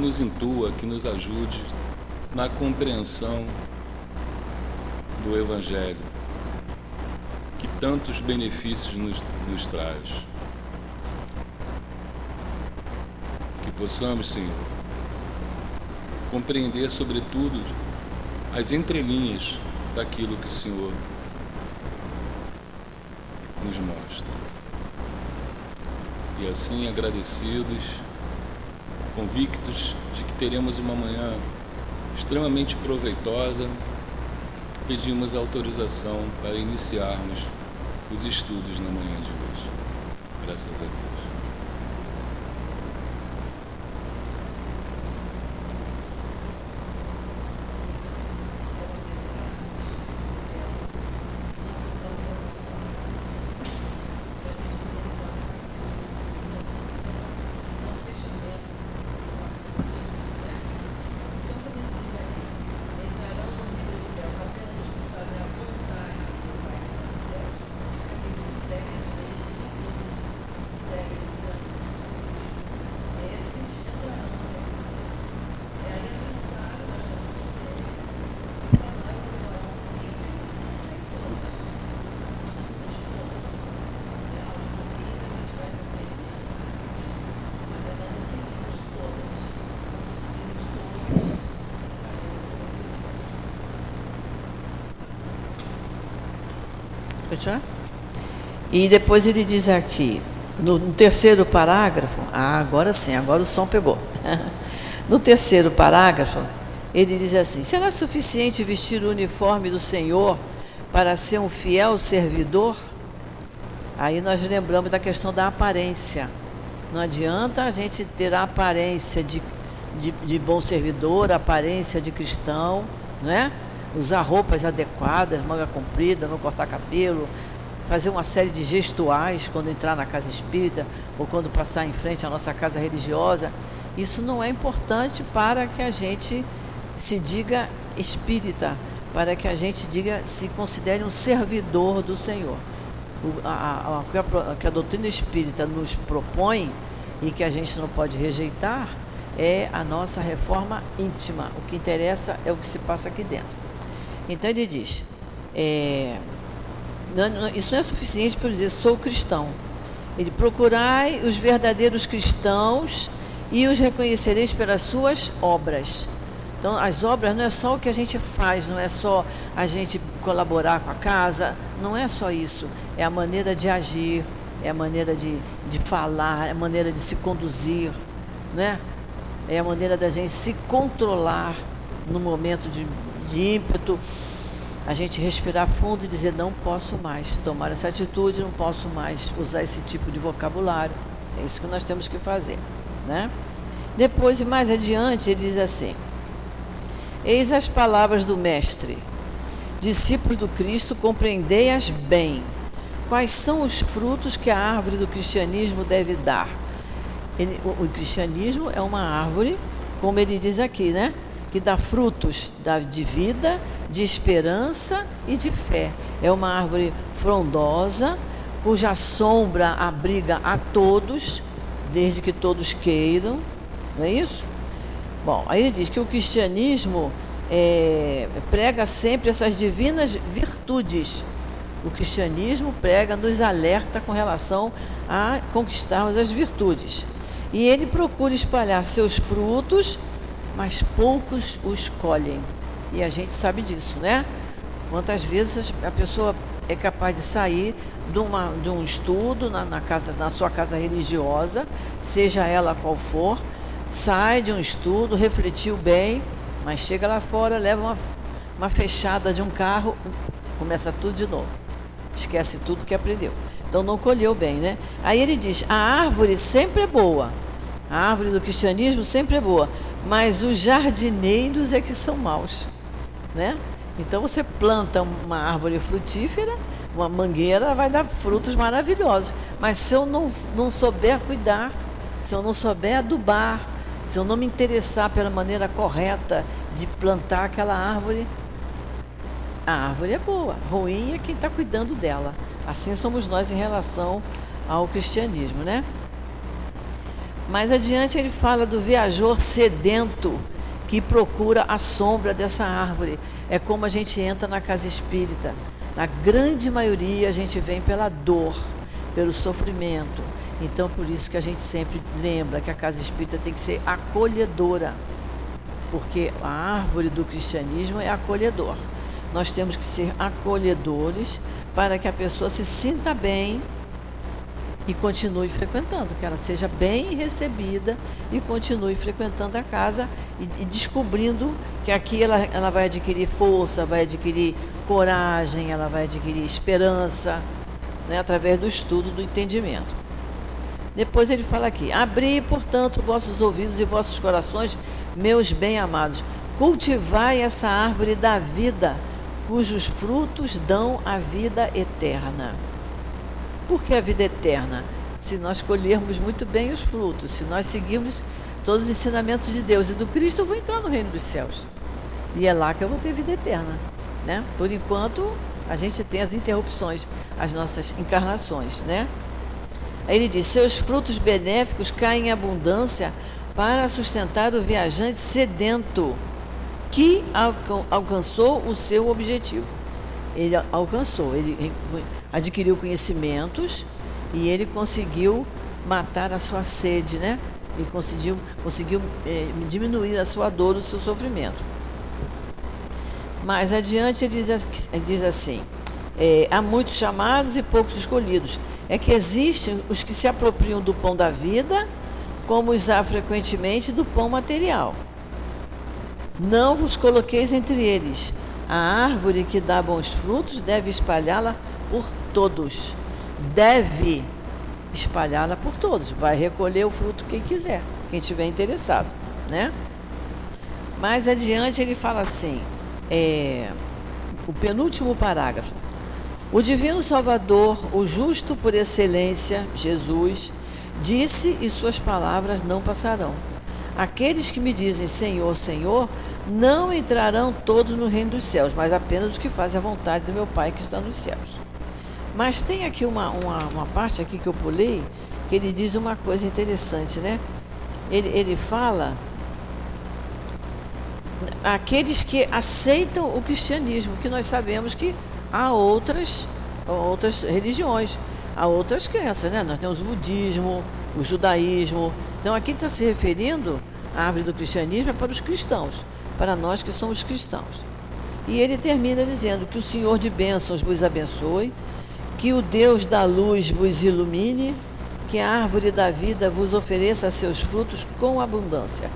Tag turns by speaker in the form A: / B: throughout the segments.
A: nos intua, que nos ajude na compreensão do Evangelho, que tantos benefícios nos, nos traz. Que possamos, Senhor, compreender, sobretudo, as entrelinhas daquilo que o Senhor nos mostra. E assim, agradecidos, convictos de que teremos uma manhã extremamente proveitosa, pedimos autorização para iniciarmos os estudos na manhã de hoje. Graças a Deus.
B: E depois ele diz aqui, no, terceiro parágrafo, ah, agora sim, agora o som pegou. no terceiro parágrafo, ele diz assim: será suficiente vestir o uniforme do Senhor para ser um fiel servidor? Aí nós lembramos da questão da aparência. Não adianta a gente ter a aparência de, de, de bom servidor, a aparência de cristão, não é? usar roupas adequadas, manga comprida, não cortar cabelo, fazer uma série de gestuais quando entrar na casa espírita ou quando passar em frente à nossa casa religiosa. Isso não é importante para que a gente se diga espírita, para que a gente diga se considere um servidor do Senhor. O, a, a, a, que a doutrina espírita nos propõe e que a gente não pode rejeitar é a nossa reforma íntima. O que interessa é o que se passa aqui dentro. Então ele diz: é, isso não é suficiente para dizer sou cristão. Ele procurai os verdadeiros cristãos e os reconhecereis pelas suas obras. Então, as obras não é só o que a gente faz, não é só a gente colaborar com a casa, não é só isso. É a maneira de agir, é a maneira de, de falar, é a maneira de se conduzir, né? é a maneira da gente se controlar no momento de de ímpeto, a gente respirar fundo e dizer: não posso mais tomar essa atitude, não posso mais usar esse tipo de vocabulário. É isso que nós temos que fazer. Né? Depois, mais adiante, ele diz assim: Eis as palavras do Mestre, discípulos do Cristo, compreendei-as bem. Quais são os frutos que a árvore do cristianismo deve dar? Ele, o, o cristianismo é uma árvore, como ele diz aqui, né? que dá frutos de vida, de esperança e de fé. É uma árvore frondosa, cuja sombra abriga a todos, desde que todos queiram, não é isso? Bom, aí ele diz que o cristianismo é, prega sempre essas divinas virtudes. O cristianismo prega, nos alerta com relação a conquistarmos as virtudes. E ele procura espalhar seus frutos mas poucos o escolhem. E a gente sabe disso, né? Quantas vezes a pessoa é capaz de sair de, uma, de um estudo na, na, casa, na sua casa religiosa, seja ela qual for, sai de um estudo, refletiu bem, mas chega lá fora, leva uma, uma fechada de um carro, começa tudo de novo. Esquece tudo que aprendeu. Então não colheu bem, né? Aí ele diz: a árvore sempre é boa. A árvore do cristianismo sempre é boa, mas os jardineiros é que são maus, né? Então você planta uma árvore frutífera, uma mangueira vai dar frutos maravilhosos, mas se eu não, não souber cuidar, se eu não souber adubar, se eu não me interessar pela maneira correta de plantar aquela árvore, a árvore é boa, ruim é quem está cuidando dela. Assim somos nós em relação ao cristianismo, né? Mais adiante ele fala do viajor sedento que procura a sombra dessa árvore. É como a gente entra na casa espírita. Na grande maioria a gente vem pela dor, pelo sofrimento. Então por isso que a gente sempre lembra que a casa espírita tem que ser acolhedora. Porque a árvore do cristianismo é acolhedor. Nós temos que ser acolhedores para que a pessoa se sinta bem e continue frequentando, que ela seja bem recebida e continue frequentando a casa e, e descobrindo que aqui ela, ela vai adquirir força, vai adquirir coragem, ela vai adquirir esperança, né, através do estudo, do entendimento. Depois ele fala aqui: Abri, portanto, vossos ouvidos e vossos corações, meus bem-amados, cultivai essa árvore da vida, cujos frutos dão a vida eterna. Por que a vida eterna? Se nós colhermos muito bem os frutos, se nós seguirmos todos os ensinamentos de Deus e do Cristo, eu vou entrar no reino dos céus. E é lá que eu vou ter vida eterna. Né? Por enquanto, a gente tem as interrupções, as nossas encarnações. Né? Aí ele diz: Seus frutos benéficos caem em abundância para sustentar o viajante sedento que alcançou o seu objetivo. Ele alcançou, ele adquiriu conhecimentos e ele conseguiu matar a sua sede, né? Ele conseguiu, conseguiu é, diminuir a sua dor, o seu sofrimento. Mais adiante ele diz, diz assim: é, há muitos chamados e poucos escolhidos. É que existem os que se apropriam do pão da vida, como os há frequentemente do pão material. Não vos coloqueis entre eles. A árvore que dá bons frutos deve espalhá-la por todos. Deve espalhá-la por todos. Vai recolher o fruto quem quiser, quem estiver interessado, né? Mais adiante ele fala assim, é, o penúltimo parágrafo. O divino Salvador, o justo por excelência, Jesus, disse e suas palavras não passarão. Aqueles que me dizem Senhor, Senhor, não entrarão todos no reino dos céus, mas apenas os que fazem a vontade do meu Pai que está nos céus. Mas tem aqui uma, uma, uma parte aqui que eu pulei, que ele diz uma coisa interessante, né? Ele, ele fala aqueles que aceitam o cristianismo, que nós sabemos que há outras, outras religiões, há outras crenças, né? Nós temos o budismo, o judaísmo. Então aqui está se referindo a árvore do cristianismo é para os cristãos, para nós que somos cristãos. E ele termina dizendo que o Senhor de bênçãos vos abençoe, que o Deus da luz vos ilumine, que a árvore da vida vos ofereça seus frutos com abundância.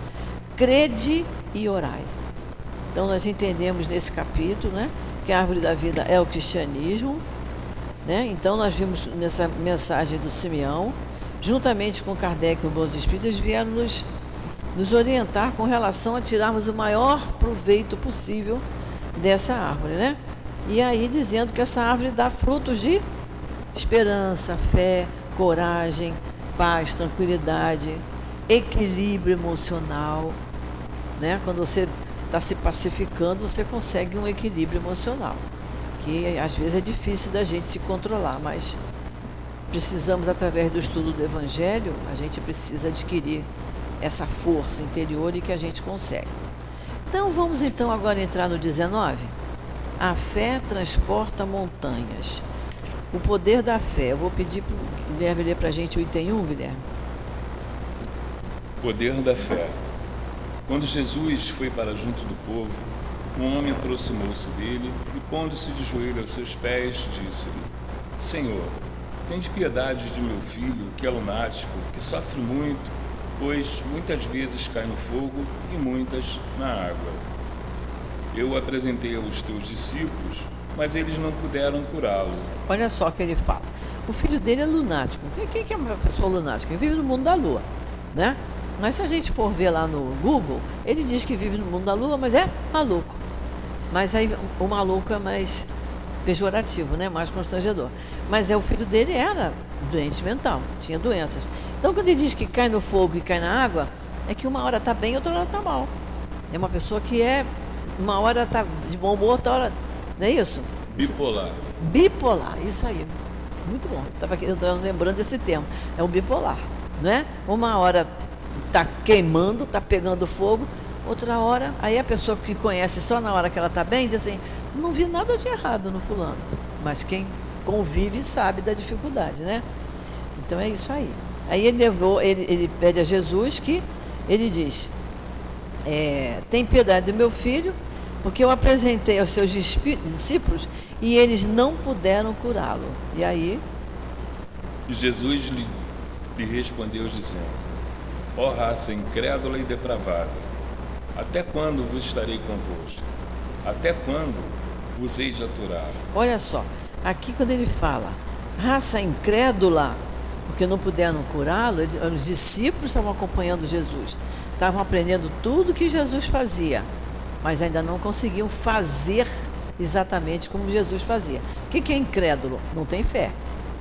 B: Crede e orai. Então nós entendemos nesse capítulo, né, que a árvore da vida é o cristianismo, né? Então nós vimos nessa mensagem do Simeão, juntamente com Kardec e os bons espíritos vieram nos, nos orientar com relação a tirarmos o maior proveito possível dessa árvore, né? E aí dizendo que essa árvore dá frutos de esperança, fé, coragem, paz, tranquilidade, equilíbrio emocional. Né? Quando você está se pacificando, você consegue um equilíbrio emocional, que às vezes é difícil da gente se controlar, mas precisamos, através do estudo do Evangelho, a gente precisa adquirir essa força interior e que a gente consegue. Então vamos então agora entrar no 19. A fé transporta montanhas. O poder da fé. Eu vou pedir para o Guilherme ler para a gente o item 1, Guilherme.
A: Poder da fé. Quando Jesus foi para junto do povo, um homem aproximou-se dele e, pondo-se de joelho aos seus pés, disse-lhe: Senhor, tende piedade de meu filho, que é lunático, que sofre muito, pois muitas vezes cai no fogo e muitas na água. Eu o apresentei aos teus discípulos, mas eles não puderam curá-lo.
B: Olha só o que ele fala. O filho dele é lunático. Quem é uma pessoa lunática? Ele vive no mundo da lua, né? Mas se a gente for ver lá no Google, ele diz que vive no mundo da lua, mas é maluco. Mas aí o maluco é mais pejorativo, né? Mais constrangedor. Mas é o filho dele era doente mental, tinha doenças. Então quando ele diz que cai no fogo e cai na água, é que uma hora está bem, outra hora está mal. É uma pessoa que é uma hora está de bom humor, outra hora não é isso?
A: Bipolar.
B: Bipolar, isso aí. Muito bom. Estava lembrando desse termo. É o bipolar, não é? Uma hora está queimando, está pegando fogo. Outra hora, aí a pessoa que conhece só na hora que ela está bem, diz assim, não vi nada de errado no fulano. Mas quem convive sabe da dificuldade, né? Então é isso aí. Aí ele levou, ele, ele pede a Jesus que ele diz, é, tem piedade do meu filho, porque eu apresentei aos seus discípulos e eles não puderam curá-lo. E aí?
A: E Jesus lhe, lhe respondeu dizendo, ó oh, raça incrédula e depravada, até quando vos estarei convosco? Até quando vos hei de aturar?
B: Olha só, aqui quando ele fala, raça incrédula, porque não puderam curá-lo, os discípulos estavam acompanhando Jesus, estavam aprendendo tudo que Jesus fazia, mas ainda não conseguiam fazer exatamente como Jesus fazia. O que é incrédulo? Não tem fé,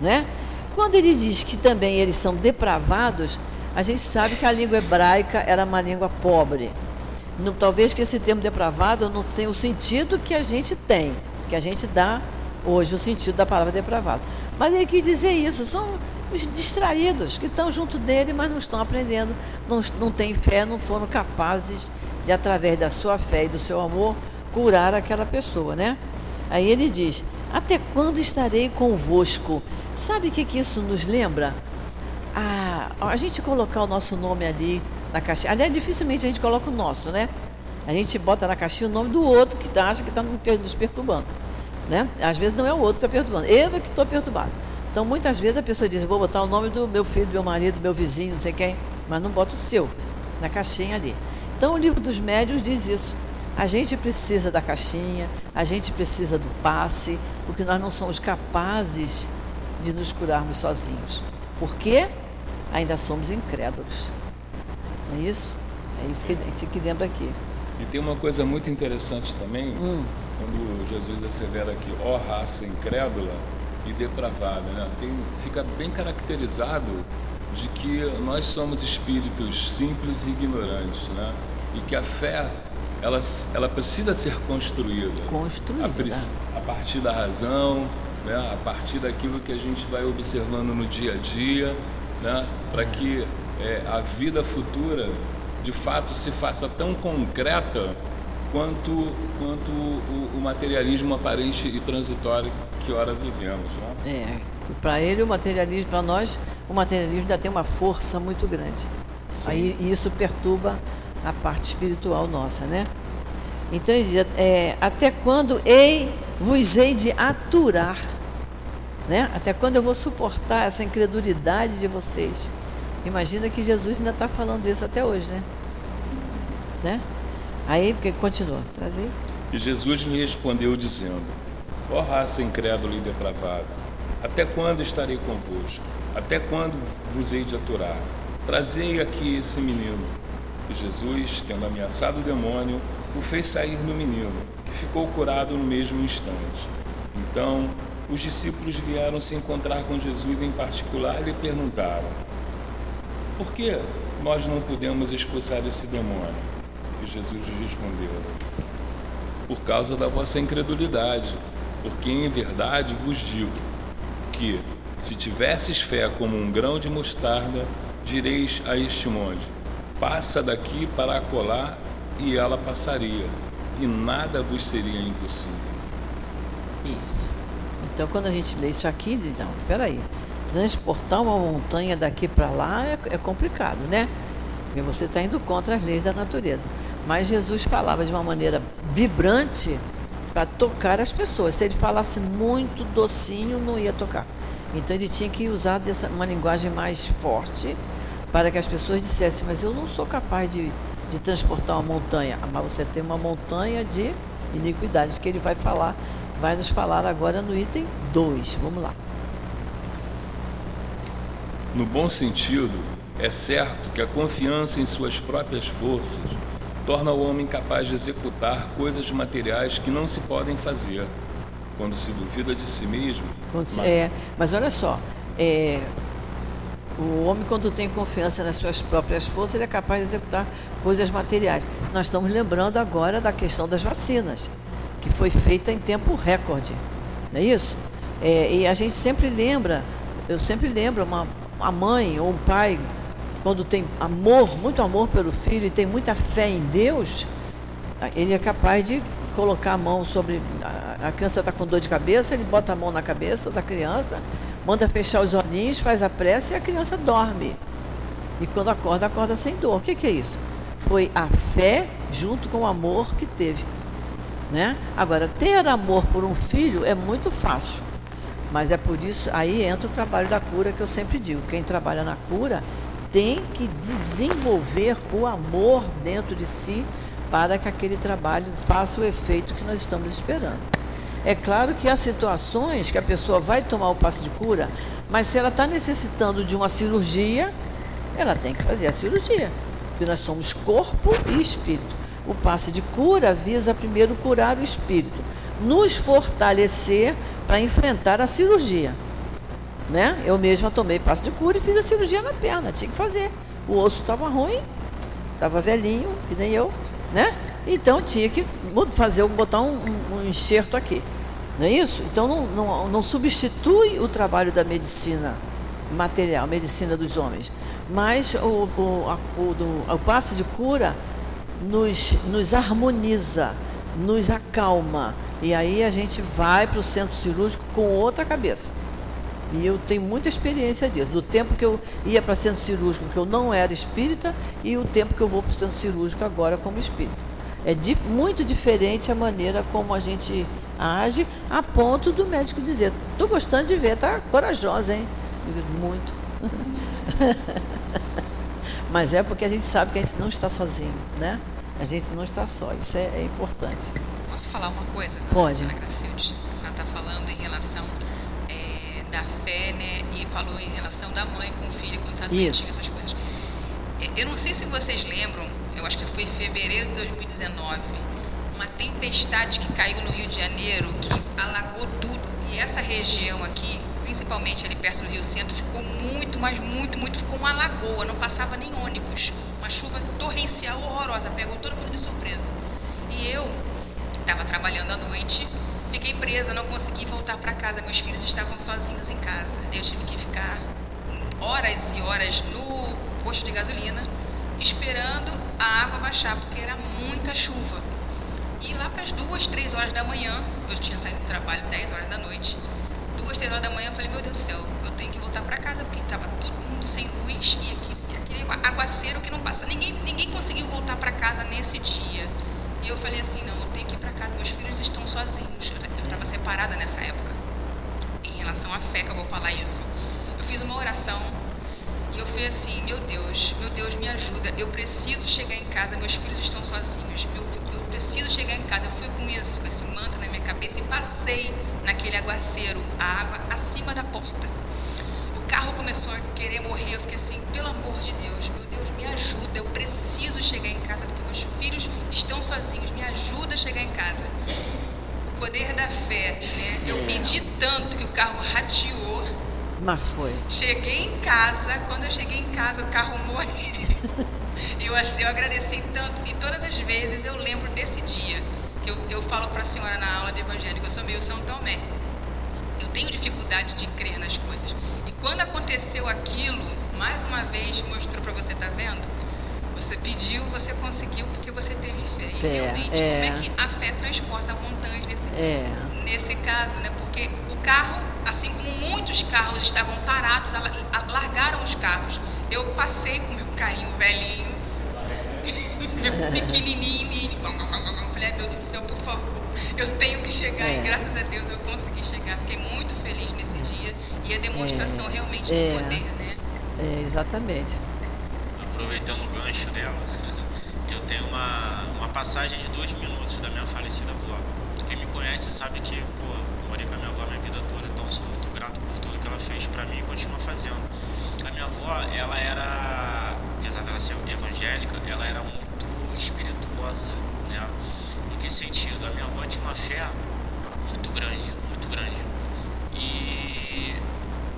B: né? Quando ele diz que também eles são depravados, a gente sabe que a língua hebraica era uma língua pobre. Não, talvez que esse termo depravado não tenha o sentido que a gente tem, que a gente dá hoje o sentido da palavra depravado. Mas ele quis dizer isso, são os distraídos que estão junto dele, mas não estão aprendendo, não, não têm fé, não foram capazes de, através da sua fé e do seu amor, curar aquela pessoa, né? Aí ele diz: Até quando estarei convosco? Sabe o que, que isso nos lembra? A, a gente colocar o nosso nome ali na caixinha. Aliás, dificilmente a gente coloca o nosso, né? A gente bota na caixinha o nome do outro que tá, acha que está nos perturbando. Né? Às vezes não é o outro que está perturbando, eu é que estou perturbado. Então, muitas vezes a pessoa diz: Vou botar o nome do meu filho, do meu marido, do meu vizinho, não sei quem, mas não bota o seu na caixinha ali. Então, o livro dos médios diz isso. A gente precisa da caixinha, a gente precisa do passe, porque nós não somos capazes de nos curarmos sozinhos. Por quê? Ainda somos incrédulos. Não é isso? É isso que, isso que lembra aqui.
A: E tem uma coisa muito interessante também, hum. quando Jesus assevera aqui, ó oh, raça incrédula e depravada, né? Tem, fica bem caracterizado de que nós somos espíritos simples e ignorantes, né? E que a fé ela, ela precisa ser construída.
B: Construída.
A: A, a partir da razão, né? a partir daquilo que a gente vai observando no dia a dia, né? para que é, a vida futura de fato se faça tão concreta quanto, quanto o, o materialismo aparente e transitório que ora vivemos.
B: Né? É, para ele o materialismo, para nós, o materialismo ainda tem uma força muito grande. Sim. Aí isso perturba a parte espiritual nossa, né? Então ele diz, é, até quando ei, vos hei de aturar, né? Até quando eu vou suportar essa incredulidade de vocês? Imagina que Jesus ainda está falando isso até hoje, né? né? Aí, porque continua, trazei.
A: E Jesus lhe respondeu dizendo, ó raça incrédula e depravada, até quando estarei convosco? Até quando vos hei de aturar? Trazei aqui esse menino. E Jesus, tendo ameaçado o demônio, o fez sair no menino, que ficou curado no mesmo instante. Então, os discípulos vieram se encontrar com Jesus em particular e lhe perguntaram: Por que nós não podemos expulsar esse demônio? E Jesus respondeu: Por causa da vossa incredulidade, porque em verdade vos digo que, se tivesses fé como um grão de mostarda, direis a este monte: Passa daqui para acolá, e ela passaria, e nada vos seria impossível.
B: Isso. Então, quando a gente lê isso aqui, então, peraí, transportar uma montanha daqui para lá é, é, complicado, né? Porque você está indo contra as leis da natureza. Mas Jesus falava de uma maneira vibrante para tocar as pessoas. Se ele falasse muito docinho, não ia tocar. Então ele tinha que usar dessa, uma linguagem mais forte para que as pessoas dissessem, mas eu não sou capaz de, de transportar uma montanha. Ah, mas você tem uma montanha de iniquidades que ele vai falar vai nos falar agora no item 2. Vamos lá.
A: No bom sentido, é certo que a confiança em suas próprias forças torna o homem capaz de executar coisas materiais que não se podem fazer. Quando se duvida de si mesmo.
B: Mas... É, mas olha só, é, o homem, quando tem confiança nas suas próprias forças, ele é capaz de executar coisas materiais. Nós estamos lembrando agora da questão das vacinas que foi feita em tempo recorde. Não é isso? É, e a gente sempre lembra, eu sempre lembro uma, uma mãe ou um pai quando tem amor, muito amor pelo filho e tem muita fé em Deus, ele é capaz de colocar a mão sobre. A, criança está com dor de cabeça, ele bota a mão na cabeça da criança, manda fechar os olhinhos, faz a prece e a criança dorme. E quando acorda, acorda sem dor. O que, que é isso? Foi a fé junto com o amor que teve. Né? Agora, ter amor por um filho é muito fácil. Mas é por isso, aí entra o trabalho da cura que eu sempre digo. Quem trabalha na cura tem que desenvolver o amor dentro de si para que aquele trabalho faça o efeito que nós estamos esperando. É claro que há situações que a pessoa vai tomar o passe de cura, mas se ela está necessitando de uma cirurgia, ela tem que fazer a cirurgia, porque nós somos corpo e espírito. O passe de cura visa primeiro curar o espírito, nos fortalecer para enfrentar a cirurgia. Né? Eu mesma tomei passe de cura e fiz a cirurgia na perna, tinha que fazer. O osso estava ruim, estava velhinho, que nem eu, né? Então tinha que fazer, botar um, um, enxerto aqui. Não é isso? Então não, não, não substitui o trabalho da medicina material, medicina dos homens. Mas o, o, a, o, do, o passe de cura nos, nos harmoniza, nos acalma. E aí a gente vai para o centro cirúrgico com outra cabeça. E eu tenho muita experiência disso. Do tempo que eu ia para centro cirúrgico, que eu não era espírita, e o tempo que eu vou para o centro cirúrgico agora como espírita. É di muito diferente a maneira como a gente age, a ponto do médico dizer: estou gostando de ver, tá corajosa, hein? Muito. Mas é porque a gente sabe que a gente não está sozinho, né? A gente não está só, isso é, é importante.
C: Posso falar uma coisa?
B: Pode.
C: Ana Gracilde? A senhora está falando em relação da fé, né? E falou em relação da mãe com o doentinho, essas coisas. Eu não sei se vocês lembram, eu acho que foi em fevereiro de 2019, uma tempestade que caiu no Rio de Janeiro, que alagou tudo. E essa região aqui, principalmente ali perto do Rio Centro, ficou muito, mas muito, muito, ficou uma lagoa, não passava nem ônibus. Uma chuva torrencial horrorosa, pegou todo mundo de surpresa. E eu estava trabalhando à noite Fiquei presa, não consegui voltar para casa. Meus filhos estavam sozinhos em casa. Eu tive que ficar horas e horas no posto de gasolina, esperando a água baixar, porque era muita chuva. E lá para as duas, três horas da manhã, eu tinha saído do trabalho 10 horas da noite. Duas, três horas da manhã, eu falei: Meu Deus do céu, eu tenho que voltar para casa, porque estava todo mundo sem luz e aquele, aquele aguaceiro que não passa. Ninguém, ninguém conseguiu voltar para casa nesse dia. E eu falei assim: Não, eu tenho que ir para casa, meus filhos estão sozinhos estava separada nessa época. Em relação à fé que eu vou falar isso. Eu fui assim, meu Deus, meu Deus, me ajuda. Eu preciso chegar em casa, meus filhos estão sozinhos. Meu, eu preciso chegar em casa. Eu fui com isso, com esse manto na minha cabeça e passei naquele aguaceiro, a água acima da porta. O carro começou a querer morrer. Eu fiquei assim, pelo amor de Deus, meu Deus, me ajuda. Eu preciso chegar em casa porque meus filhos estão sozinhos. Me ajuda a chegar em casa poder da fé, né? Eu pedi tanto que o carro rateou.
B: Mas foi.
C: Cheguei em casa, quando eu cheguei em casa, o carro morreu. eu, eu agradeci tanto. E todas as vezes eu lembro desse dia. Que eu, eu falo para a senhora na aula de evangelho que eu sou meio São Tomé. Eu tenho dificuldade de crer nas coisas. E quando aconteceu aquilo, mais uma vez mostrou para você, tá vendo? Você pediu, você conseguiu porque você teve fé. E
B: é,
C: realmente,
B: é.
C: como é que a fé transporta montanhas nesse,
B: é.
C: nesse caso, né? Porque o carro, assim como muitos carros estavam largaram os carros. Eu passei com meu carrinho velhinho, pequenininho, e falei, meu Deus do céu, por favor, eu tenho que chegar. E
B: É.
C: graças a Deus eu consegui chegar. Fiquei muito feliz nesse dia. E a demonstração realmente
B: É.
C: do poder, né?
B: É, exatamente.
D: aproveitando o gancho dela, eu tenho uma, uma passagem de dois minutos da minha falecida avó. Quem me conhece sabe que, pô, morei com a minha avó a minha vida toda, então sou muito grato por tudo que ela fez pra mim e continua fazendo. A minha avó, ela era, apesar dela ser evangélica, ela era muito espirituosa, né? Em que sentido? A minha avó tinha uma fé muito grande, muito grande. E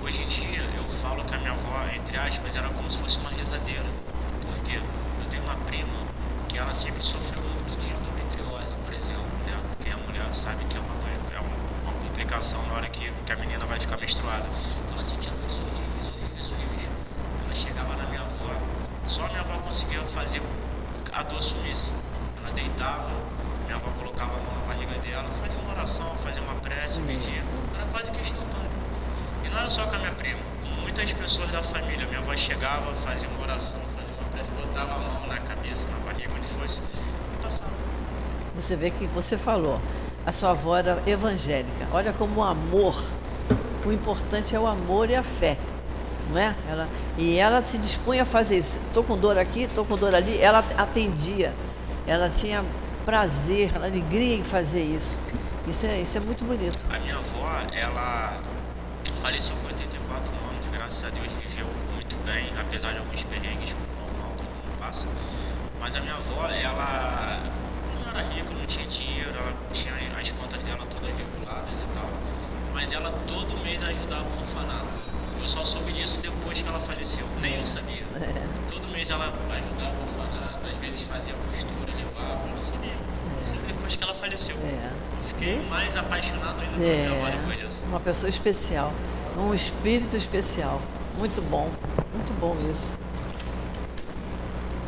D: hoje em dia eu falo que a minha avó, entre aspas, era como se fosse uma rezadeira. Porque eu tenho uma prima que ela sempre sofreu muito de endometriose, por exemplo, né? Quem é mulher sabe que é uma, é uma, uma complicação que, a menina vai ficar menstruada. Então ela sentia dores horríveis, horríveis, horríveis. Ela chegava na minha avó, a dor sumisse. Ela deitava, minha avó colocava a mão na barriga dela, fazia uma oração, fazia uma prece, pedia. Era quase que instantâneo. E não era só com a minha prima. Muitas pessoas da família, minha avó chegava, fazia uma oração, fazia uma prece, botava a mão na cabeça, na barriga, onde fosse, e passava.
B: Você vê que você falou, a sua avó era evangélica. Olha como o amor, o importante é o amor e a fé. Não é? ela, e ela se dispunha a fazer isso. Estou com dor aqui, estou com dor ali. Ela atendia, ela tinha prazer, alegria em fazer isso. Isso é, isso é muito bonito.
D: A minha avó, ela faleceu com 84 anos, graças a Deus viveu muito bem, apesar de alguns perrengues normal todo mundo passa. Mas a minha avó, ela não era rica, não tinha dinheiro, ela tinha as contas dela todas reguladas e tal. Mas ela todo mês ajudava o orfanato. Eu só soube disso depois que ela faleceu, nem eu sabia. É. Todo mês ela ajudava o orfanato, às vezes fazia costura, levava, eu não sabia. É. Depois que ela faleceu. É. Fiquei mais apaixonado ainda por é. minha avó depois disso.
B: Uma pessoa especial, um espírito especial. Muito bom, muito bom isso.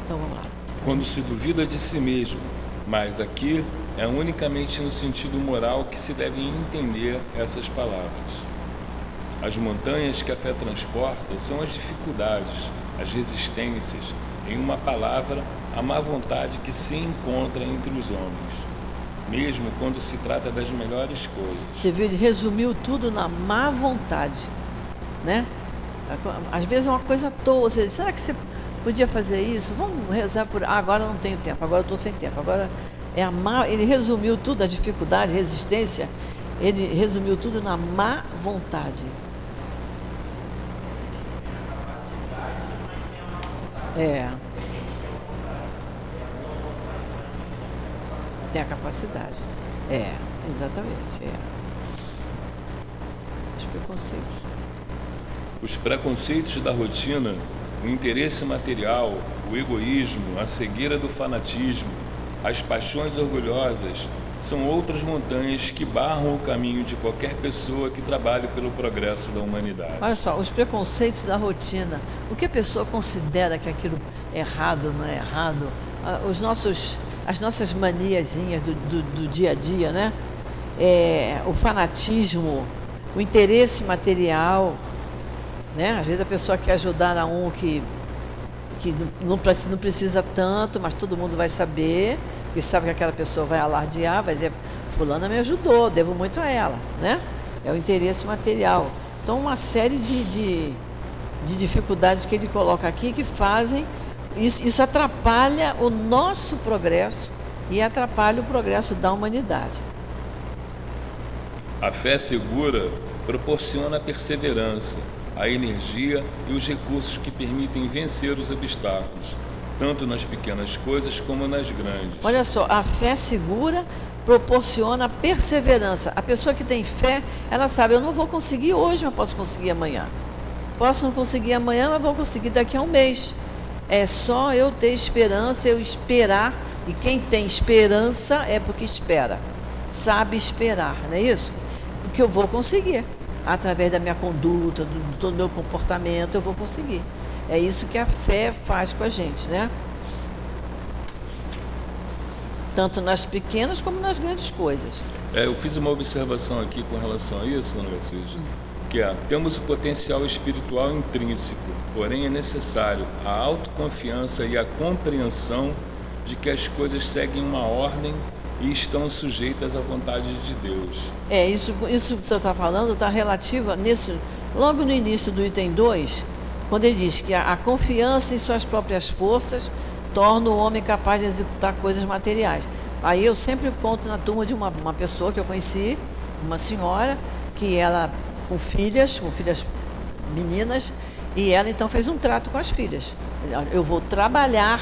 B: Então vamos lá.
A: Quando se duvida de si mesmo, mas aqui é unicamente no sentido moral que se devem entender essas palavras. As montanhas que a fé transporta são as dificuldades, as resistências, em uma palavra, a má vontade que se encontra entre os homens, mesmo quando se trata das melhores coisas.
B: Você viu, ele resumiu tudo na má vontade, né? Às vezes é uma coisa à toa, você diz, será que você podia fazer isso? Vamos rezar por. Ah, agora não tenho tempo, agora estou sem tempo, agora é a má, ele resumiu tudo, a dificuldade, resistência, ele resumiu tudo na má vontade. É. Tem a capacidade. É, exatamente. É. Os preconceitos.
A: Os preconceitos da rotina, o interesse material, o egoísmo, a cegueira do fanatismo, as paixões orgulhosas são outras montanhas que barram o caminho de qualquer pessoa que trabalhe pelo progresso da humanidade.
B: Olha só, os preconceitos da rotina. O que a pessoa considera que aquilo é errado, não é errado? Ah, os nossos, as nossas maniazinhas do, do, do dia a dia, né? É, o fanatismo, o interesse material, né? Às vezes a pessoa quer ajudar a um que que não, não precisa tanto, mas todo mundo vai saber, porque sabe que aquela pessoa vai alardear, vai dizer, fulana me ajudou, devo muito a ela, né? É o interesse material. Então, uma série de, de, de dificuldades que ele coloca aqui que fazem, isso, isso atrapalha o nosso progresso e atrapalha o progresso da humanidade.
A: A fé segura proporciona perseverança, a energia e os recursos que permitem vencer os obstáculos, tanto nas pequenas coisas como nas grandes.
B: Olha só, a fé segura proporciona perseverança. A pessoa que tem fé, ela sabe, eu não vou conseguir hoje, mas posso conseguir amanhã. Posso não conseguir amanhã, mas vou conseguir daqui a um mês. É só eu ter esperança, eu esperar. E quem tem esperança é porque espera. Sabe esperar, não é isso? Porque eu vou conseguir através da minha conduta, do, do meu comportamento, eu vou conseguir. É isso que a fé faz com a gente, né? Tanto nas pequenas como nas grandes coisas.
A: É, eu fiz uma observação aqui com relação a isso, Ana Garcia, que é, temos o potencial espiritual intrínseco, porém é necessário a autoconfiança e a compreensão de que as coisas seguem uma ordem e estão sujeitas à vontade de Deus.
B: É, isso, isso que você está falando está relativo nesse, logo no início do item 2, quando ele diz que a, a, confiança em suas próprias forças torna o homem capaz de executar coisas materiais. Aí eu sempre conto na turma de uma, uma pessoa que eu conheci, uma senhora, que ela, com filhas, com filhas meninas, e ela então fez um trato com as filhas. Eu vou trabalhar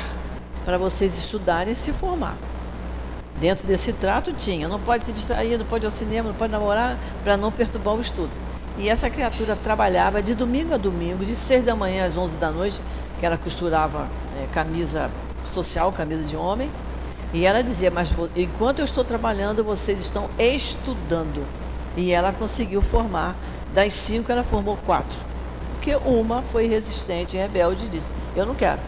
B: para vocês estudarem e se formar. Dentro desse trato tinha, não pode se distrair, não pode ir ao cinema, não pode namorar, para não perturbar o estudo. E essa criatura trabalhava de domingo a domingo, de 6 da manhã às 11 da noite, que ela costurava é, camisa social, camisa de homem. E ela dizia, mas enquanto eu estou trabalhando, vocês estão estudando. E ela conseguiu formar, das cinco, ela formou quatro. Porque uma foi resistente, rebelde e disse, eu não quero.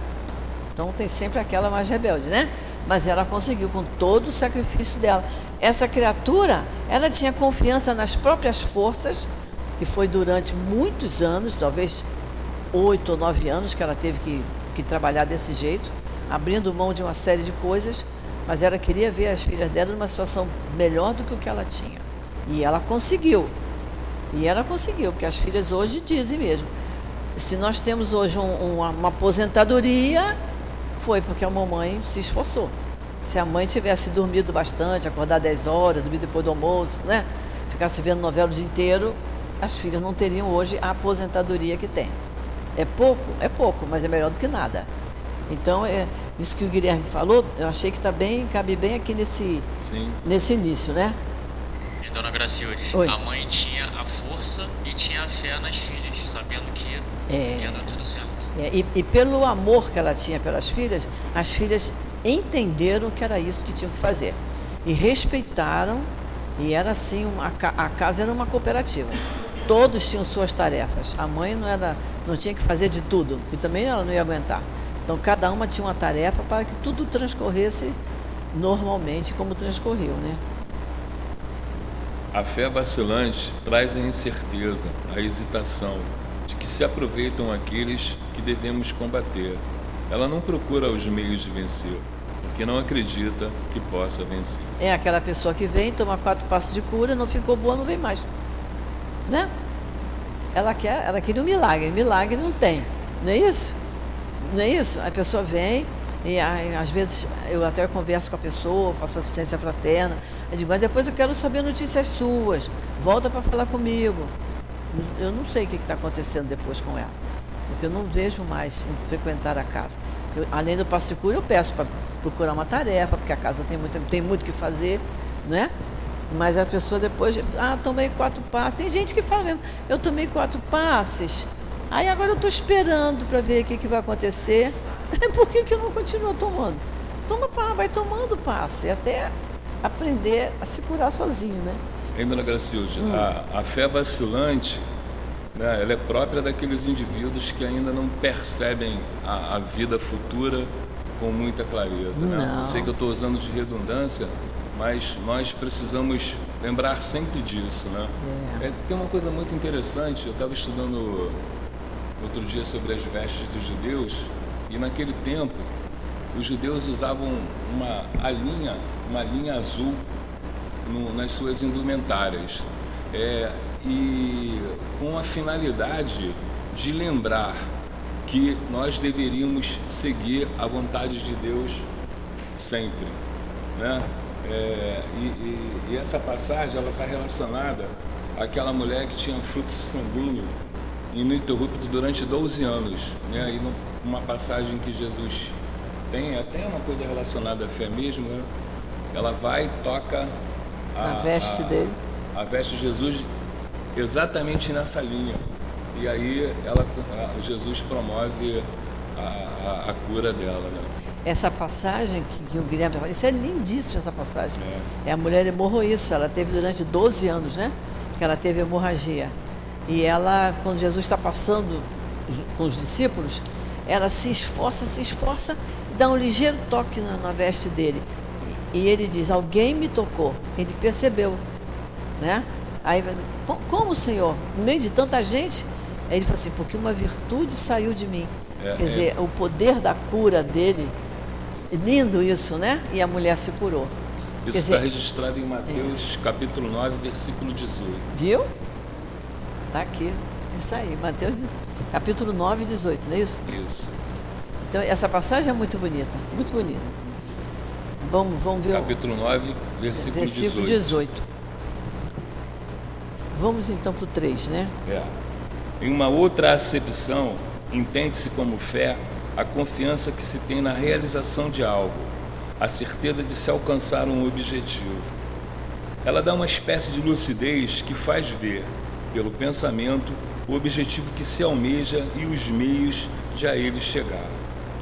B: Então tem sempre aquela mais rebelde, né? Mas ela conseguiu com todo o sacrifício dela. Essa criatura, ela tinha confiança nas próprias forças, que foi durante muitos anos, talvez oito ou nove anos que ela teve que, que trabalhar desse jeito, abrindo mão de uma série de coisas, mas ela queria ver as filhas dela numa situação melhor do que o que ela tinha. E ela conseguiu. E ela conseguiu, porque as filhas hoje dizem mesmo. Se nós temos hoje um, uma, uma aposentadoria, foi porque a mamãe se esforçou. Se a mãe tivesse dormido bastante, acordar 10 horas, dormir depois do almoço, né? Ficasse vendo novela o dia inteiro, as filhas não teriam hoje a aposentadoria que tem. É pouco? É pouco, mas é melhor do que nada. Então, é, isso que o Guilherme falou, eu achei que está bem, cabe bem aqui nesse, nesse início, né?
D: E dona Gracilde, Oi. a mãe tinha a força e tinha a fé nas filhas, sabendo que é, ia dar tudo certo.
B: É, e, e, pelo amor que ela tinha pelas filhas, as filhas entenderam que era isso que tinham que fazer. E respeitaram, e era assim, uma, a casa era uma cooperativa. Todos tinham suas tarefas. A mãe não, era, não tinha que fazer de tudo, e também ela não ia aguentar. Então cada uma tinha uma tarefa para que tudo transcorresse normalmente como transcorreu, né?
A: A fé vacilante traz a incerteza, a hesitação, de que se aproveitam aqueles que devemos combater. Ela não procura os meios de vencer, porque não acredita que possa vencer.
B: É aquela pessoa que vem, toma quatro passos de cura, não ficou boa, não vem mais. Né? Ela quer, ela queria um milagre, milagre não tem. Não é isso? Não é isso? A pessoa vem, e às vezes eu até converso com a pessoa, faço assistência fraterna. Eu digo, mas depois eu quero saber notícias suas. Volta para falar comigo. Eu não sei o que está acontecendo depois com ela. Porque eu não vejo mais frequentar a casa. Eu, além do passe cura, eu peço para procurar uma tarefa, porque a casa tem muito, tem muito que fazer, né? Mas a pessoa depois, ah, tomei quatro passes. Tem gente que fala mesmo, eu tomei quatro passes. Aí agora eu estou esperando para ver o que, que vai acontecer. Por que, que não continua tomando? Toma, vai tomando passe, até aprender a se curar sozinho, né?
A: Ainda na Gracilde, hum. a, a fé vacilante, né, ela é própria daqueles indivíduos que ainda não percebem a, a vida futura com muita clareza. Né? Não. sei que eu estou usando de redundância, mas nós precisamos lembrar sempre disso, né? É. É, tem uma coisa muito interessante, eu estava estudando outro dia sobre as vestes dos judeus e naquele tempo, os judeus usavam uma a linha, uma linha azul no, nas suas indumentárias. É, e com a finalidade de lembrar que nós deveríamos seguir a vontade de Deus sempre. Né? É, e, e, e, essa passagem ela está relacionada àquela mulher que tinha fluxo sanguíneo ininterrupto durante 12 anos. Né? E uma passagem que Jesus tem, até uma coisa relacionada à fé mesmo, né? ela vai e toca
B: a, a veste a, dele.
A: A veste de Jesus exatamente nessa linha. E aí ela, Jesus promove a, a, cura dela. Né?
B: Essa passagem que, que o Guilherme fala, isso é lindíssima essa passagem. É. é a mulher hemorroíça, ela teve durante 12 anos, né? Que ela teve hemorragia. E ela, quando Jesus está passando com os discípulos, ela se esforça, se esforça e dá um ligeiro toque na, na veste dele. E ele diz: Alguém me tocou. Ele percebeu, né? Aí, como, Senhor? No meio de tanta gente? Aí ele falou assim: Porque uma virtude saiu de mim. É, Quer é. dizer, o poder da cura dele, lindo isso, né? E a mulher se curou.
A: Isso está registrado em Mateus é. capítulo 9, versículo 18.
B: Viu? Está aqui. Isso aí, Mateus capítulo 9, 18, não é isso?
A: Isso.
B: Então, essa passagem é muito bonita, muito bonita. Vamos, vamos ver.
A: Capítulo 9, versículo, versículo 18. 18.
B: Vamos então para o 3, né?
A: É. Em uma outra acepção, entende-se como fé a confiança que se tem na realização de algo, a certeza de se alcançar um objetivo. Ela dá uma espécie de lucidez que faz ver, pelo pensamento, o objetivo que se almeja e os meios de a ele chegar,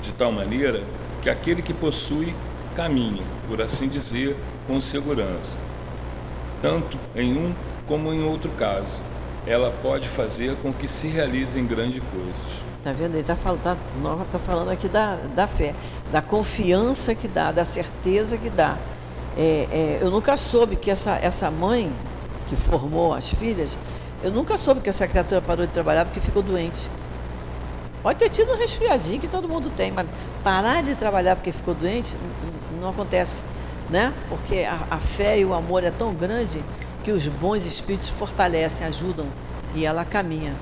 A: de tal maneira que aquele que possui caminha, por assim dizer, com segurança. Tanto em um como em outro caso, ela pode fazer com que se realizem grandes coisas.
B: Tá vendo? Ele está falando, tá, tá falando aqui da, da fé, da confiança que dá, da certeza que dá. É, é, eu nunca soube que essa, essa mãe que formou as filhas, eu nunca soube que essa criatura parou de trabalhar porque ficou doente. Pode ter tido um resfriadinho que todo mundo tem, mas parar de trabalhar porque ficou doente não acontece, né? Porque a, a fé e o amor é tão grande que os bons espíritos fortalecem, ajudam e ela caminha.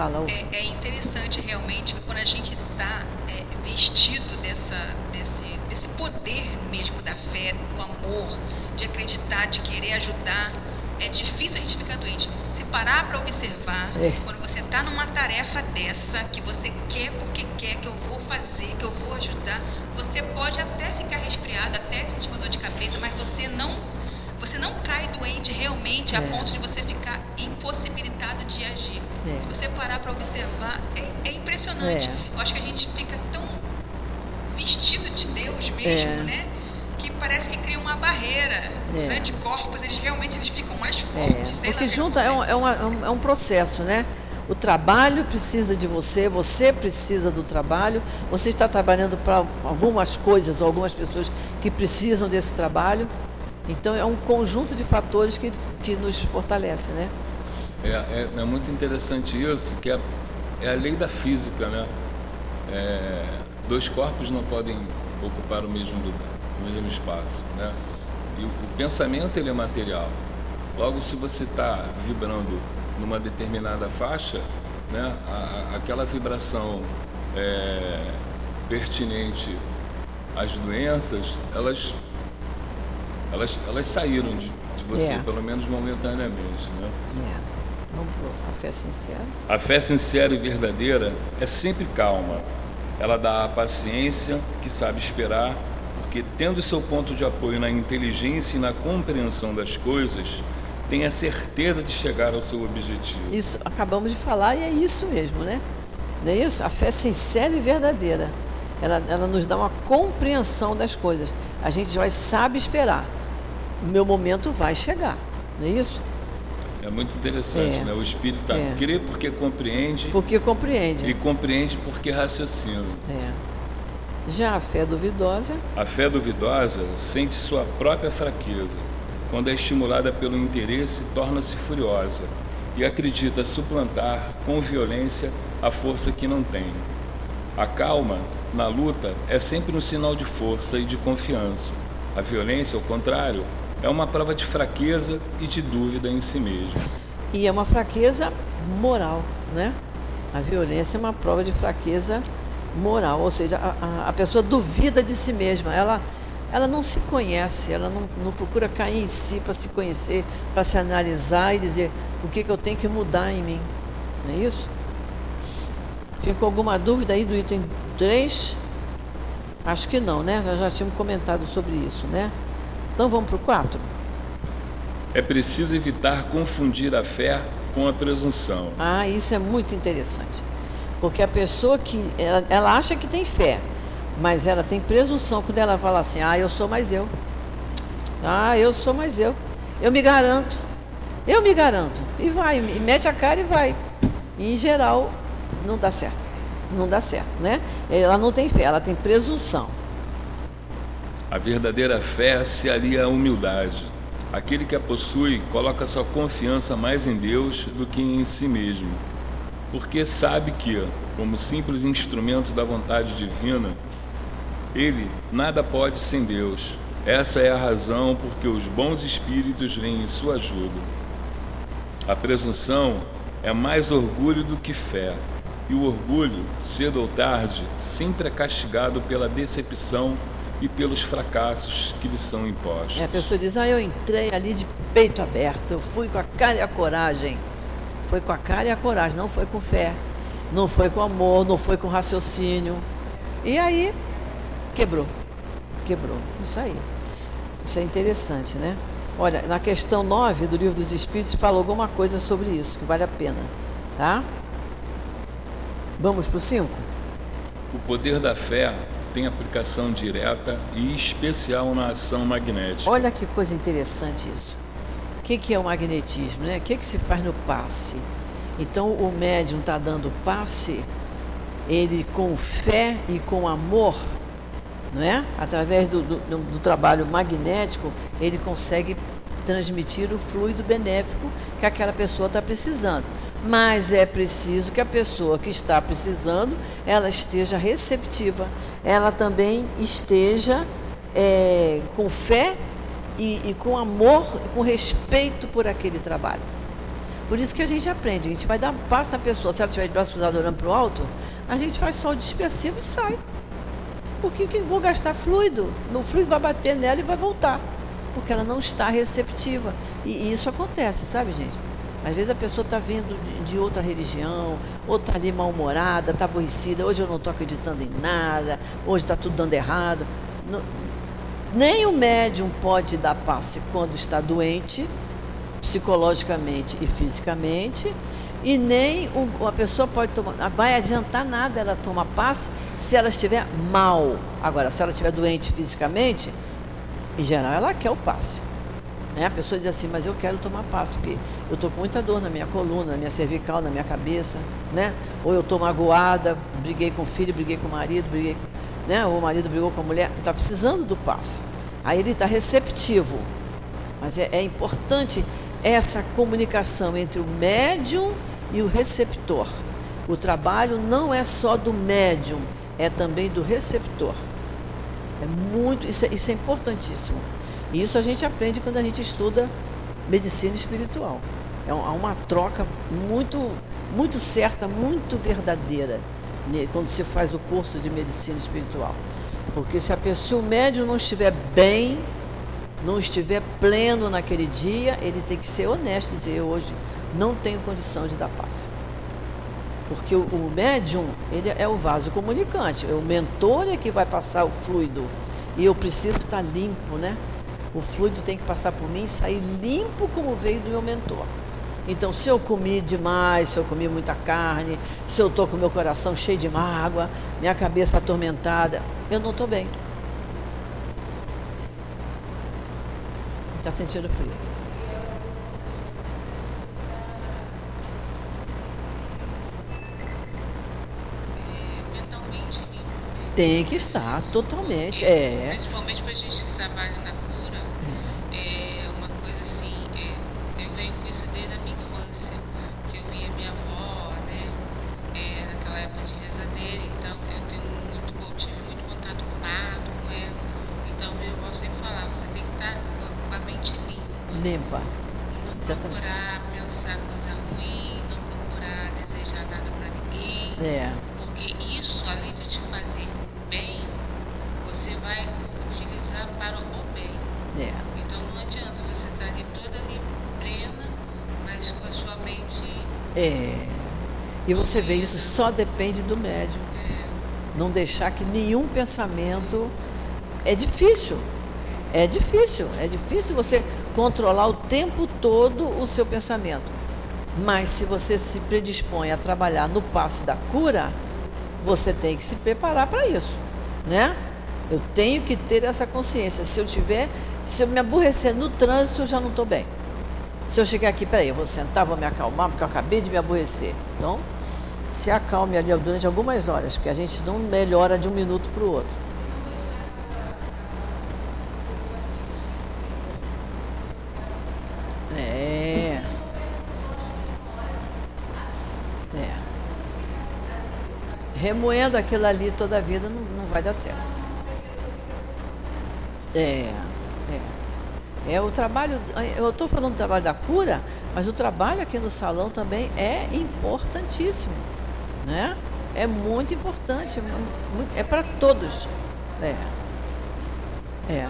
B: Fala.
C: É, é interessante realmente que quando a gente está é, vestido dessa, desse, desse poder mesmo da fé, do amor, de acreditar, de querer ajudar, é difícil a gente ficar doente. Se parar para observar, é. quando você está numa tarefa dessa, que você quer porque quer, que eu vou fazer, que eu vou ajudar, você pode até ficar resfriado, até sentir uma dor de cabeça, mas você não, você não cai doente realmente é. a ponto de você ficar de agir. É. Se você parar para observar, é, é impressionante. É. Eu acho que a gente fica tão vestido de Deus mesmo, é. né? Que parece que cria uma barreira. Os é. anticorpos, eles realmente eles ficam mais fortes.
B: Porque junta é um, é, uma, é um processo, né? O trabalho precisa de você, você precisa do trabalho, você está trabalhando para algumas coisas ou algumas pessoas que precisam desse trabalho. Então é um conjunto de fatores que, que nos fortalece, né?
A: É, é, é, muito interessante isso, que é, é, a lei da física, né? É, dois corpos não podem ocupar o mesmo lugar, o mesmo espaço, né? E o, o pensamento ele é material. Logo, se você está vibrando numa determinada faixa, né? A, a, aquela vibração é, pertinente às doenças, elas, elas, elas saíram de, de você, yeah. É. pelo menos momentaneamente, né?
B: Yeah. Vamos para a fé sincera.
A: A fé sincera e verdadeira é sempre calma. Ela dá a paciência que sabe esperar, porque tendo seu ponto de apoio na inteligência e na compreensão das coisas, tem a certeza de chegar ao seu objetivo.
B: Isso, acabamos de falar e é isso mesmo, né? Não é isso? A fé sincera e verdadeira. Ela, ela nos dá uma compreensão das coisas. A gente vai sabe esperar. O meu momento vai chegar. Não é isso?
A: É muito interessante, é. né? O espírito tá, é. crê porque compreende.
B: Porque compreende.
A: E compreende porque raciocina.
B: É. Já a fé duvidosa.
A: A fé duvidosa sente sua própria fraqueza. Quando é estimulada pelo interesse, torna-se furiosa e acredita suplantar com violência a força que não tem. A calma, na luta, é sempre um sinal de força e de confiança. A violência, ao contrário, é uma prova de fraqueza e de dúvida em si mesmo.
B: E é uma fraqueza moral, né? A violência é uma prova de fraqueza moral, ou seja, a, a pessoa duvida de si mesma, ela, ela não se conhece, ela não, não procura cair em si para se conhecer, para se analisar e dizer o que, que eu tenho que mudar em mim. Não é isso? Ficou alguma dúvida aí do item 3? Acho que não, né? Nós já tínhamos comentado sobre isso, né? Então vamos para o 4.
A: É preciso evitar confundir a fé com a presunção.
B: Ah, isso é muito interessante. Porque a pessoa que. Ela, ela acha que tem fé, mas ela tem presunção quando ela fala assim: ah, eu sou mais eu. Ah, eu sou mais eu. Eu me garanto. Eu me garanto. E vai, e mete a cara e vai. E, em geral, não dá certo. Não dá certo, né? Ela não tem fé, ela tem presunção.
A: A verdadeira fé se alia à humildade. Aquele que a possui coloca sua confiança mais em Deus do que em si mesmo, porque sabe que, como simples instrumento da vontade divina, ele nada pode sem Deus. Essa é a razão porque os bons espíritos vêm em sua ajuda. A presunção é mais orgulho do que fé, e o orgulho, cedo ou tarde, sempre é castigado pela decepção e pelos fracassos que lhe são impostos.
B: É, a pessoa diz: Ah, eu entrei ali de peito aberto, eu fui com a cara e a coragem. Foi com a cara e a coragem, não foi com fé, não foi com amor, não foi com raciocínio. E aí, quebrou. Quebrou. Isso aí. Isso é interessante, né? Olha, na questão 9 do Livro dos Espíritos fala alguma coisa sobre isso, que vale a pena. Tá? Vamos para o 5?
A: O poder da fé tem aplicação direta e especial na ação magnética.
B: Olha que coisa interessante isso. O que, que é o magnetismo? Né? O que, que se faz no passe? Então o médium está dando passe ele com fé e com amor, não é? Através do, do, do trabalho magnético, ele consegue transmitir o fluido benéfico que aquela pessoa está precisando. Mas é preciso que a pessoa que está precisando, ela esteja receptiva, ela também esteja é, com fé e, e com amor, com respeito por aquele trabalho. Por isso que a gente aprende, a gente vai dar passo à pessoa, se ela estiver de braço cruzado olhando para o alto, a gente faz só o dispersivo e sai. Porque que vou gastar fluido? Meu fluido vai bater nela e vai voltar. Porque ela não está receptiva. E isso acontece, sabe, gente? Às vezes a pessoa está vindo de, de, outra religião, ou está ali mal-humorada, está aborrecida, hoje eu não estou acreditando em nada, hoje está tudo dando errado. Não, nem o médium pode dar passe quando está doente, psicologicamente e fisicamente, e nem o, a pessoa pode tomar, vai adiantar nada ela tomar passe se ela estiver mal. Agora, se ela estiver doente fisicamente, em geral ela quer o passe. Né? A pessoa diz assim, mas eu quero tomar passe, porque eu estou com muita dor na minha coluna, na minha cervical, na minha cabeça, né? Ou eu estou magoada, briguei com o filho, briguei com o marido, briguei, né? ou o marido brigou com a mulher, está precisando do passe. Aí ele está receptivo. Mas é, é importante essa comunicação entre o médium e o receptor. O trabalho não é só do médium, é também do receptor. É muito, isso é, isso é importantíssimo. Isso a gente aprende quando a gente estuda medicina espiritual. É uma troca muito, muito certa, muito verdadeira né, quando se faz o curso de medicina espiritual. Porque se a pessoa, o médium não estiver bem, não estiver pleno naquele dia, ele tem que ser honesto e dizer, eu hoje não tenho condição de dar passe. Porque o, o médium, ele é o vaso comunicante, o mentor é que vai passar o fluido. E eu preciso estar limpo, né? O fluido tem que passar por mim e sair limpo como veio do meu mentor. Então, se eu comi demais, se eu comi muita carne, se eu estou com meu coração cheio de mágoa, minha cabeça atormentada, eu não estou bem. Está sentindo frio. Tem que estar, totalmente. É.
C: Principalmente para a gente que trabalha na cura. É. é uma coisa assim, é, eu venho com isso desde a minha infância, que eu via minha avó, né? É, naquela época de rezadeira, então eu tenho muito, eu tive muito contato com o mato, com ela. Então minha avó sempre falava, você tem que estar com a mente limpa.
B: Limpa.
C: Não procurar pensar coisa ruim, não procurar desejar nada para ninguém.
B: É.
C: Porque isso, além de te fazer bem, você vai utilizar para o bem.
B: É.
C: Então não adianta você estar ali toda ali plena, mas com a sua mente.
B: É. E você vê, isso só depende do médium. Não deixar que nenhum pensamento. É difícil. É difícil. É difícil você controlar o tempo todo o seu pensamento. Mas se você se predispõe a trabalhar no passe da cura, você tem que se preparar para isso, né? Eu tenho que ter essa consciência. Se eu tiver, se eu me aborrecer no trânsito, eu já não estou bem. Se eu chegar aqui, peraí, eu vou sentar, vou me acalmar, porque eu acabei de me aborrecer. Então, se acalme ali durante algumas horas, porque a gente não melhora de um minuto para o outro. É. É. Remoendo aquilo ali toda a vida não, não vai dar certo. É, é. É o trabalho, eu estou falando do trabalho da cura, mas o trabalho aqui no salão também é importantíssimo, né? É muito importante, muito, é para todos. É. É.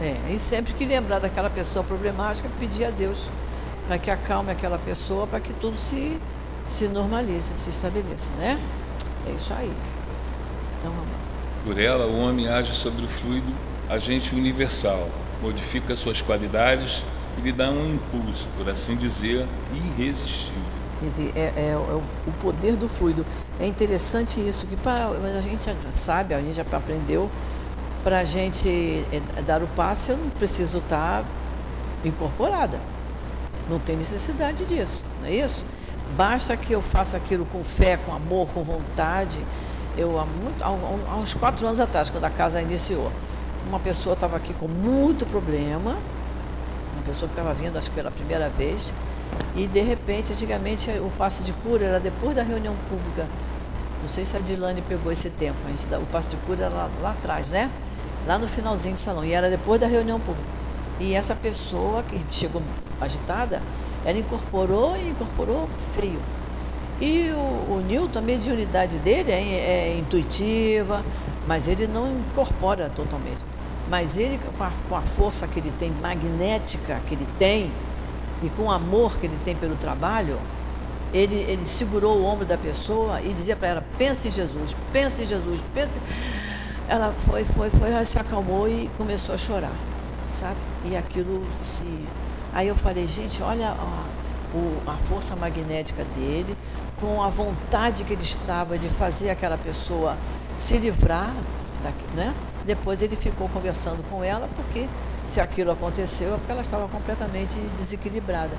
B: É, e sempre que lembrar daquela pessoa problemática, pedir a Deus para que acalme aquela pessoa, para que tudo se, se normalize, se estabeleça, né? É isso aí. Então vamos lá.
A: Por ela, o homem age sobre o fluido, agente universal, modifica suas qualidades e lhe dá um impulso, por assim dizer, irresistível.
B: Quer dizer, é, é, é o poder do fluido. É interessante isso, que para, a gente já sabe, a gente já aprendeu para a gente é, dar o passe, eu não preciso estar incorporada. Não tem necessidade disso, não é isso? Basta que eu faça aquilo com fé, com amor, com vontade. Eu, há, muito, há, uns quatro anos atrás, quando a casa iniciou, uma pessoa estava aqui com muito problema, uma pessoa que estava vindo, acho que pela primeira vez, e de repente, antigamente, o passe de cura era depois da reunião pública. Não sei se a Dilane pegou esse tempo, a gente, o passe de cura era lá, lá atrás, né? Lá no finalzinho do salão, e era depois da reunião pública. E essa pessoa que chegou agitada, ela incorporou e incorporou feio. E o, o Newton, a mediunidade dele é, é, intuitiva, mas ele não incorpora totalmente. Mas ele, com a, com a força que ele tem, magnética que ele tem, e com o amor que ele tem pelo trabalho, ele, ele segurou o ombro da pessoa e dizia para ela: pense em Jesus, pense em Jesus, pense. Ela foi, foi, foi, ela se acalmou e começou a chorar, sabe? E aquilo se. Aí eu falei: gente, olha a força magnética dele, com a vontade que ele estava de fazer aquela pessoa se livrar, daqui, né? Depois ele ficou conversando com ela, porque se aquilo aconteceu é porque ela estava completamente desequilibrada.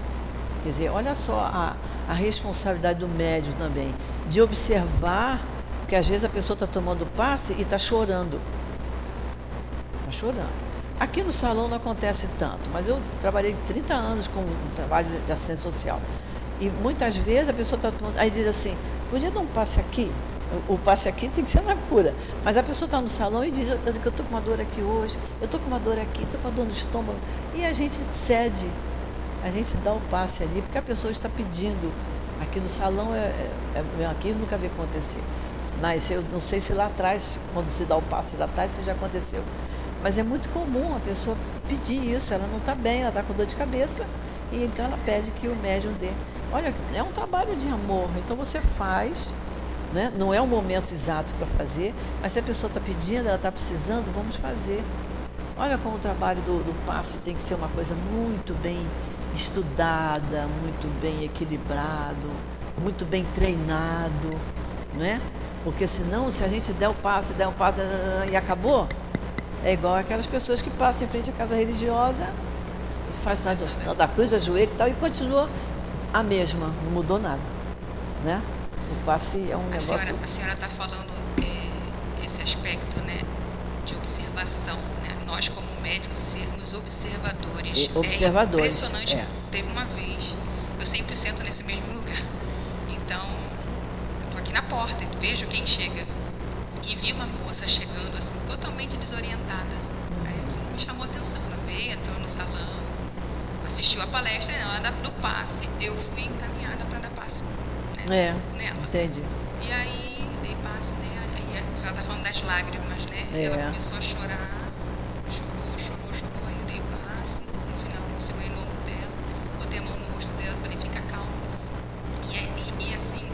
B: Quer dizer, olha só a, a responsabilidade do médium também, de observar que às vezes a pessoa está tomando passe e está chorando. Está chorando. Aqui no salão não acontece tanto, mas eu trabalhei 30 anos com um trabalho de assistência social. E muitas vezes a pessoa está tomando. Aí diz assim: podia dar um passe aqui? O, passe aqui tem que ser na cura. Mas a pessoa está no salão e diz eu estou com uma dor aqui hoje, eu estou com uma dor aqui, estou com uma dor no estômago. E a gente cede, a gente dá o passe ali, porque a pessoa está pedindo. Aqui no salão, é, é, é aqui nunca vi acontecer. Mas eu não sei se lá atrás, quando se dá o passe lá atrás, se já aconteceu. Mas é muito comum a pessoa pedir isso, ela não está bem, ela está com dor de cabeça, e então ela pede que o médium dê. Olha, é um trabalho de amor, então você faz né? Não é o momento exato para fazer, mas se a pessoa está pedindo, ela está precisando, vamos fazer. Olha como o trabalho do, do passe tem que ser uma coisa muito bem estudada, muito bem equilibrado, muito bem treinado, né? Porque senão, se a gente der o passe, der o passe e acabou, é igual aquelas pessoas que passam em frente à casa religiosa, faz sinal da cruz, ajoelha e tal, e continua a mesma, não mudou nada, né? O passe é um a negócio...
C: Senhora, a senhora está falando é, esse aspecto né, de observação, né? nós como médicos sermos observadores.
B: E, observadores.
C: É impressionante. É. Teve uma vez, eu sempre sento nesse mesmo lugar. Então, eu estou aqui na porta, vejo quem chega. E vi uma moça chegando assim, totalmente desorientada. Aí me chamou a atenção. Ela veio, entrou no salão, assistiu a palestra, na hora do passe, eu fui encaminhada para dar passe
B: é, nela. Entendi.
C: E aí dei passe nela, e a senhora está falando das lágrimas, né? É. Ela começou a chorar, chorou, chorou, chorou, aí eu dei passe, no final segurei no ombro dela, botei a mão no rosto dela, falei, fica calma. E, e, e assim,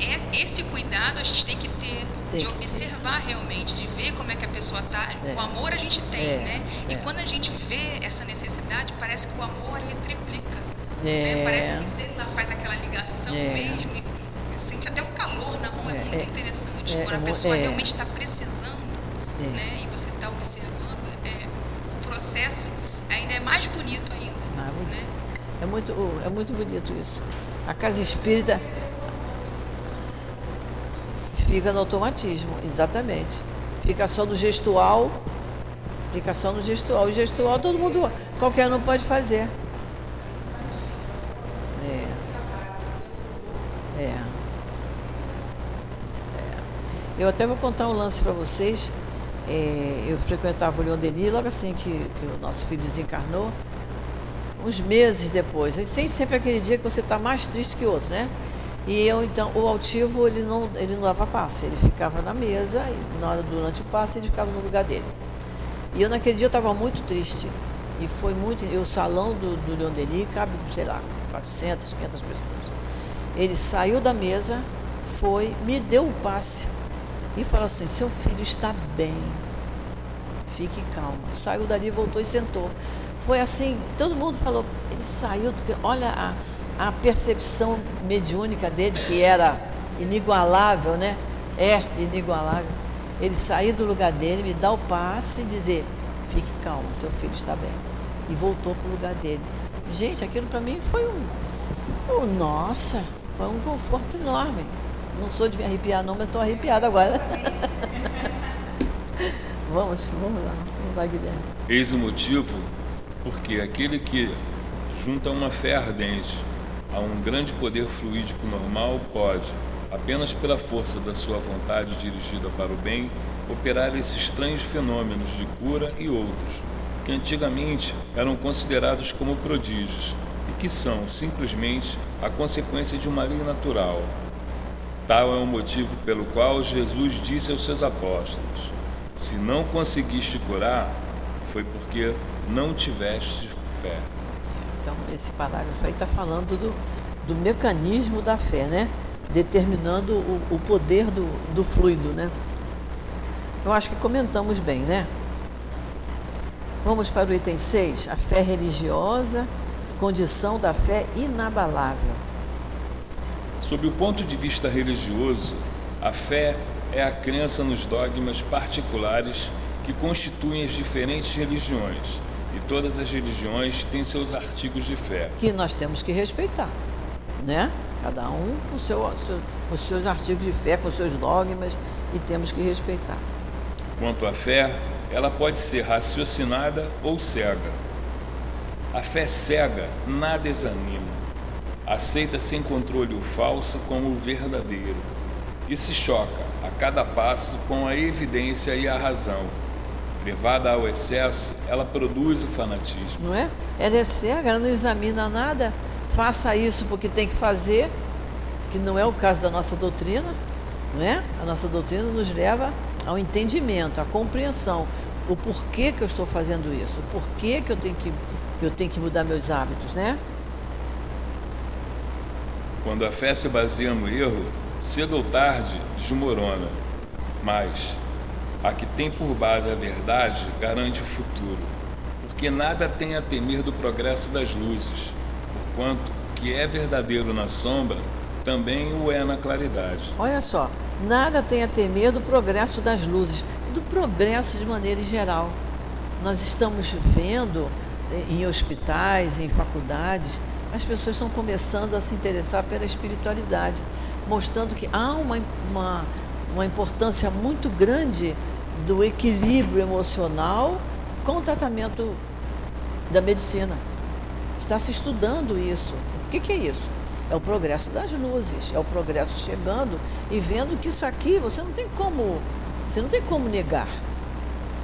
C: é, esse cuidado a gente tem que ter, tem de que observar ter. realmente, de ver como é que a pessoa está. É. O amor a gente tem, é. né? E é. quando a gente vê essa necessidade, parece que o amor ele triplica. É. Né? Parece que você faz aquela ligação é. mesmo e sente até um calor na mão. É, é muito é. Interessante. É, pessoa realmente está precisando né? e você está observando, o processo ainda é mais bonito ainda. Ah, bonito. Né?
B: É, muito, é muito bonito isso. A casa espírita fica no automatismo, exatamente. Fica só no gestual, fica só no gestual. O gestual todo mundo, qualquer um pode fazer. É. é. Eu até vou contar um lance para vocês. É, eu frequentava o Leon Denis logo assim que, que, o nosso filho desencarnou, uns meses depois. Tem sempre aquele dia que você está mais triste que outro, né? E eu, então, o altivo, ele não, ele não dava passe, ele ficava na mesa, e na hora, durante o passe, ele ficava no lugar dele. E eu, naquele dia, eu estava muito triste. E foi muito. E o salão do, do Leon Denis cabe, sei lá, 400, 500 pessoas. Ele saiu da mesa, foi, me deu o passe e falou assim: seu filho está bem, fique calmo. Saiu dali, voltou e sentou. Foi assim, todo mundo falou, ele saiu, olha a, a percepção mediúnica dele, que era inigualável, né? É inigualável. ele sair do lugar dele, me dar o passe e dizer: fique calmo, seu filho está bem. E voltou para o lugar dele. Gente, aquilo para mim foi um, um. Nossa, foi um conforto enorme. Não sou de me arrepiar, não, mas estou arrepiada agora. vamos, vamos lá, vamos lá, Guilherme.
A: Eis o motivo porque aquele que junta uma fé ardente a um grande poder fluídico normal pode, apenas pela força da sua vontade dirigida para o bem, operar esses estranhos fenômenos de cura e outros, que antigamente eram considerados como prodígios e que são simplesmente a consequência de uma lei natural. Tal é o motivo pelo qual Jesus disse aos seus apóstolos: Se não conseguiste curar, foi porque não tiveste fé.
B: Então, esse parágrafo aí está falando do, do mecanismo da fé, né? Determinando o, o poder do, do fluido, né? Eu acho que comentamos bem, né? Vamos para o item 6, a fé religiosa, condição da fé inabalável.
A: Sob o ponto de vista religioso, a fé é a crença nos dogmas particulares que constituem as diferentes religiões e todas as religiões têm seus artigos de fé.
B: Que nós temos que respeitar, né? Cada um com seu, seu, os seus artigos de fé, com os seus dogmas, e temos que respeitar.
A: Quanto à fé, ela pode ser raciocinada ou cega. A fé cega nada examina. Aceita sem controle o falso como o verdadeiro e se choca a cada passo com a evidência e a razão Levada ao excesso, ela produz o fanatismo.
B: Não é? Ela é cega, ela não examina nada. Faça isso porque tem que fazer, que não é o caso da nossa doutrina, não é? A nossa doutrina nos leva ao entendimento, à compreensão, o porquê que eu estou fazendo isso, o porquê que eu tenho que, eu tenho que mudar meus hábitos, né?
A: Quando a fé se baseia no erro, cedo ou tarde desmorona. Mas a que tem por base a verdade garante o futuro, porque nada tem a temer do progresso das luzes, porquanto o que é verdadeiro na sombra também o é na claridade.
B: Olha só, nada tem a temer do progresso das luzes, do progresso de maneira geral. Nós estamos vendo eh, em hospitais, em faculdades, as pessoas estão começando a se interessar pela espiritualidade, mostrando que há uma, uma uma importância muito grande do equilíbrio emocional com o tratamento da medicina. Está se estudando isso. O que, que é isso? É o progresso das luzes, é o progresso chegando e vendo que isso aqui você não tem como, você não tem como negar.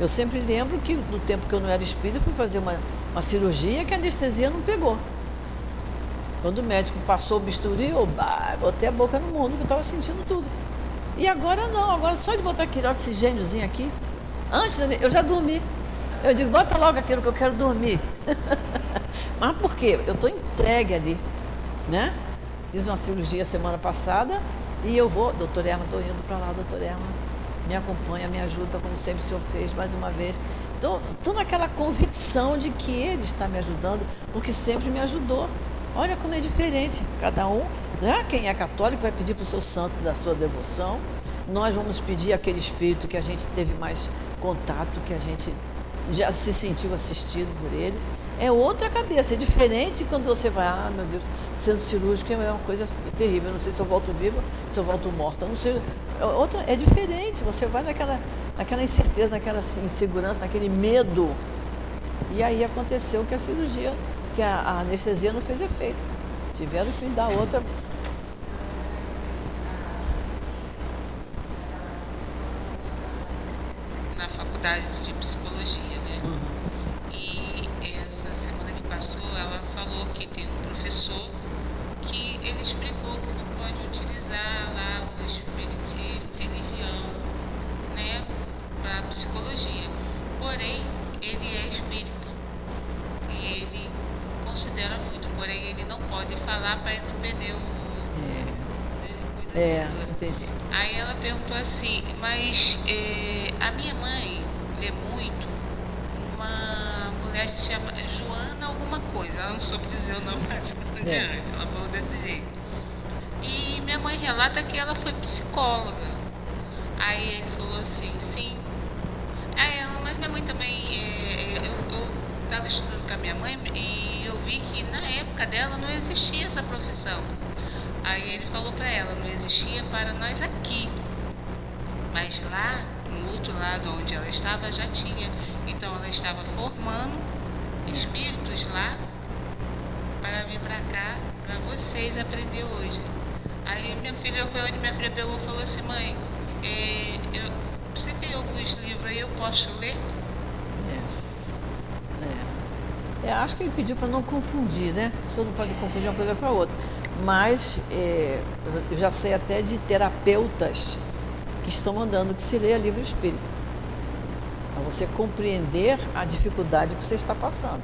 B: Eu sempre lembro que no tempo que eu não era espírita, fui fazer uma, uma cirurgia que a anestesia não pegou. Quando o médico passou o bisturi, eu botei a boca no mundo, que eu estava sentindo tudo. E agora não, agora só de botar aquele oxigêniozinho aqui, antes eu já dormi. Eu digo, bota logo aquilo que eu quero dormir. Mas por quê? Eu estou entregue ali, né? Fiz uma cirurgia semana passada e eu vou, doutor Erma, estou indo para lá, doutor Erma, me acompanha, me ajuda, como sempre o senhor fez, mais uma vez. Estou naquela convicção de que ele está me ajudando, porque sempre me ajudou. Olha como é diferente. Cada um, né? quem é católico vai pedir para o seu santo da sua devoção. Nós vamos pedir aquele espírito que a gente teve mais contato, que a gente já se sentiu assistido por ele. É outra cabeça, é diferente quando você vai, ah, meu Deus, sendo cirúrgico é uma coisa terrível. Eu não sei se eu volto viva, se eu volto morta. Não sei. É outra, é diferente. Você vai naquela, naquela incerteza, naquela insegurança, naquele medo. E aí aconteceu que a cirurgia que a, a anestesia não fez efeito. Tiveram que dar outra
C: na faculdade de psicologia, né? Uhum. E essa semana que passou, ela falou que tem um professor que ele explicou que não pode utilizar lá o espiritismo, religião, né, para psicologia. Porém, ele é espírita e ele considera muito, porém ele não pode falar para ele não perder o.
B: É, é entendi.
C: Aí ela perguntou assim, mas eh, a minha mãe lê muito uma mulher se chama Joana alguma coisa, ela não soube dizer o nome mais é. adiante, ela falou desse jeito. E minha mãe relata que ela foi psicóloga.
E: Aí ele falou assim, sim. Aí ela, mas minha mãe também, é, é eu estava estudando com a minha mãe e eu vi que na época dela não existia essa profissão. Aí ele falou para ela, não existia para nós aqui. Mas lá, no outro lado onde ela estava, já tinha. Então ela estava formando espíritos lá para vir para cá, para vocês aprender hoje. Aí minha filha foi onde minha filha pegou e falou assim, mãe, é, eu, você tem alguns livros aí, eu posso ler?
B: É. É. é acho que ele pediu para não confundir, né? Senhor não pode confundir uma coisa com a outra. Mas é, eu já sei até de terapeutas que estão mandando que se leia livro espírita. Para você compreender a dificuldade que você está passando.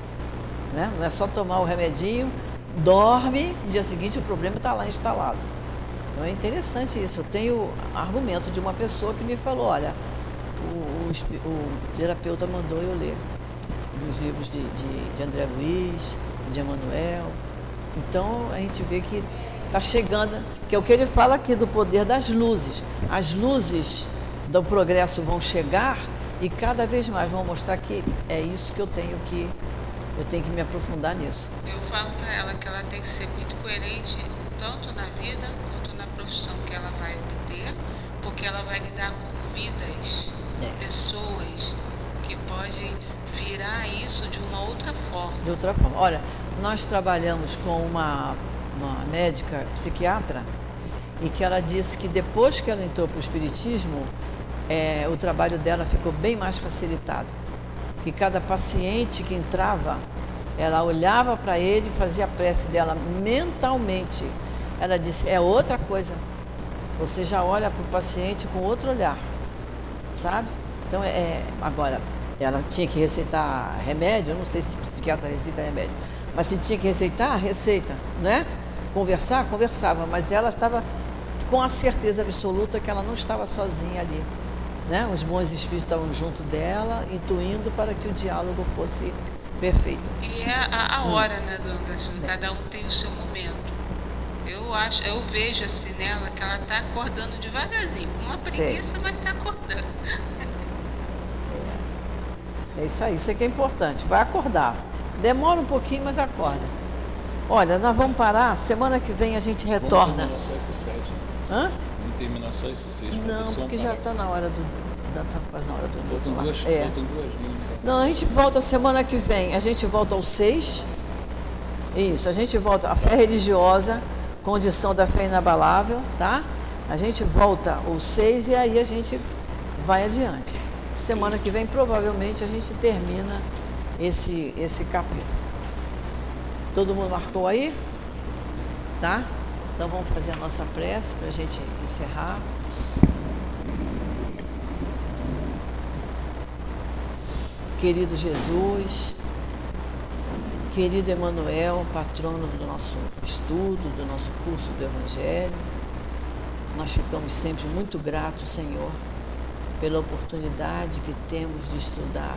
B: Né? Não é só tomar o remedinho, dorme, no dia seguinte o problema está lá instalado. Então é interessante isso. Eu tenho argumento de uma pessoa que me falou, olha, o, o, o terapeuta mandou eu ler os livros de, de, de André Luiz, de Emanuel. Então a gente vê que está chegando, que é o que ele fala aqui do poder das luzes. As luzes do progresso vão chegar e cada vez mais vão mostrar que é isso que eu tenho que eu tenho que me aprofundar nisso.
E: Eu falo para ela que ela tem que ser muito coerente tanto na vida profissão que ela vai obter, porque ela vai lidar com vidas, é. pessoas que podem virar isso de uma outra forma.
B: De outra forma. Olha, nós trabalhamos com uma, uma médica psiquiatra e que ela disse que depois que ela entrou para o espiritismo, é, o trabalho dela ficou bem mais facilitado. Que cada paciente que entrava, ela olhava para ele e fazia a prece dela mentalmente ela disse: é outra coisa. Você já olha para o paciente com outro olhar, sabe? Então, é, é, agora, ela tinha que receitar remédio, eu não sei se psiquiatra receita remédio, mas se tinha que receitar, receita, né? Conversar, conversava, mas ela estava com a certeza absoluta que ela não estava sozinha ali. Né? Os bons espíritos estavam junto dela, intuindo para que o diálogo fosse perfeito.
E: E é a, a hora, hum. né, dona Graciela? Cada um tem o seu momento eu acho, eu vejo assim nela que ela está acordando devagarzinho, com uma preguiça, Sei. mas está acordando.
B: É. é isso aí, isso é que é importante. Vai acordar. Demora um pouquinho, mas acorda. Olha, nós vamos parar, semana que vem a gente retorna.
A: Vamos terminar só esse sete.
B: Hã?
A: Vamos terminar só seis.
B: Não, porque já está na hora do. Já está quase na hora do.
A: Voltam duas, é. duas linhas.
B: Não, a gente volta semana que vem. A gente volta ao seis. Isso, a gente volta à fé religiosa condição da fé inabalável, tá? A gente volta os seis e aí a gente vai adiante. Semana que vem, provavelmente, a gente termina esse, esse capítulo. Todo mundo marcou aí? Tá? Então vamos fazer a nossa prece para a gente encerrar. Querido Jesus, Querido Emanuel, patrono do nosso estudo, do nosso curso do Evangelho, nós ficamos sempre muito gratos, Senhor, pela oportunidade que temos de estudar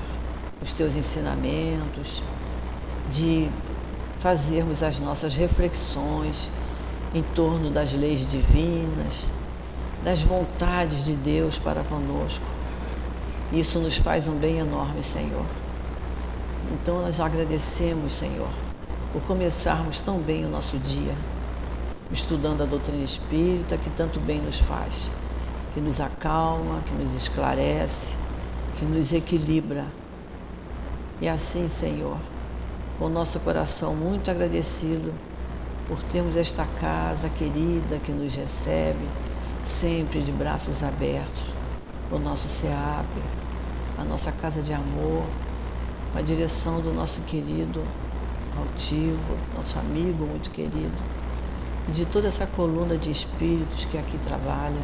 B: os teus ensinamentos, de fazermos as nossas reflexões em torno das leis divinas, das vontades de Deus para conosco. Isso nos faz um bem enorme, Senhor. Então nós agradecemos, Senhor, por começarmos tão bem o nosso dia, estudando a doutrina espírita que tanto bem nos faz, que nos acalma, que nos esclarece, que nos equilibra. E assim, Senhor, com o nosso coração muito agradecido por termos esta casa querida que nos recebe, sempre de braços abertos, o nosso SEAP, a nossa casa de amor, a direção do nosso querido altivo, nosso amigo muito querido, de toda essa coluna de espíritos que aqui trabalha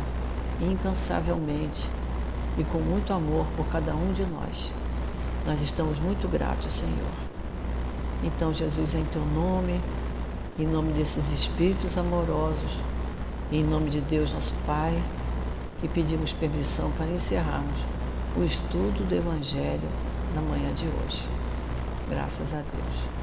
B: incansavelmente e com muito amor por cada um de nós. Nós estamos muito gratos, Senhor. Então, Jesus, em teu nome, em nome desses espíritos amorosos, em nome de Deus, nosso Pai, que pedimos permissão para encerrarmos o estudo do Evangelho na manhã de hoje. Graças a Deus.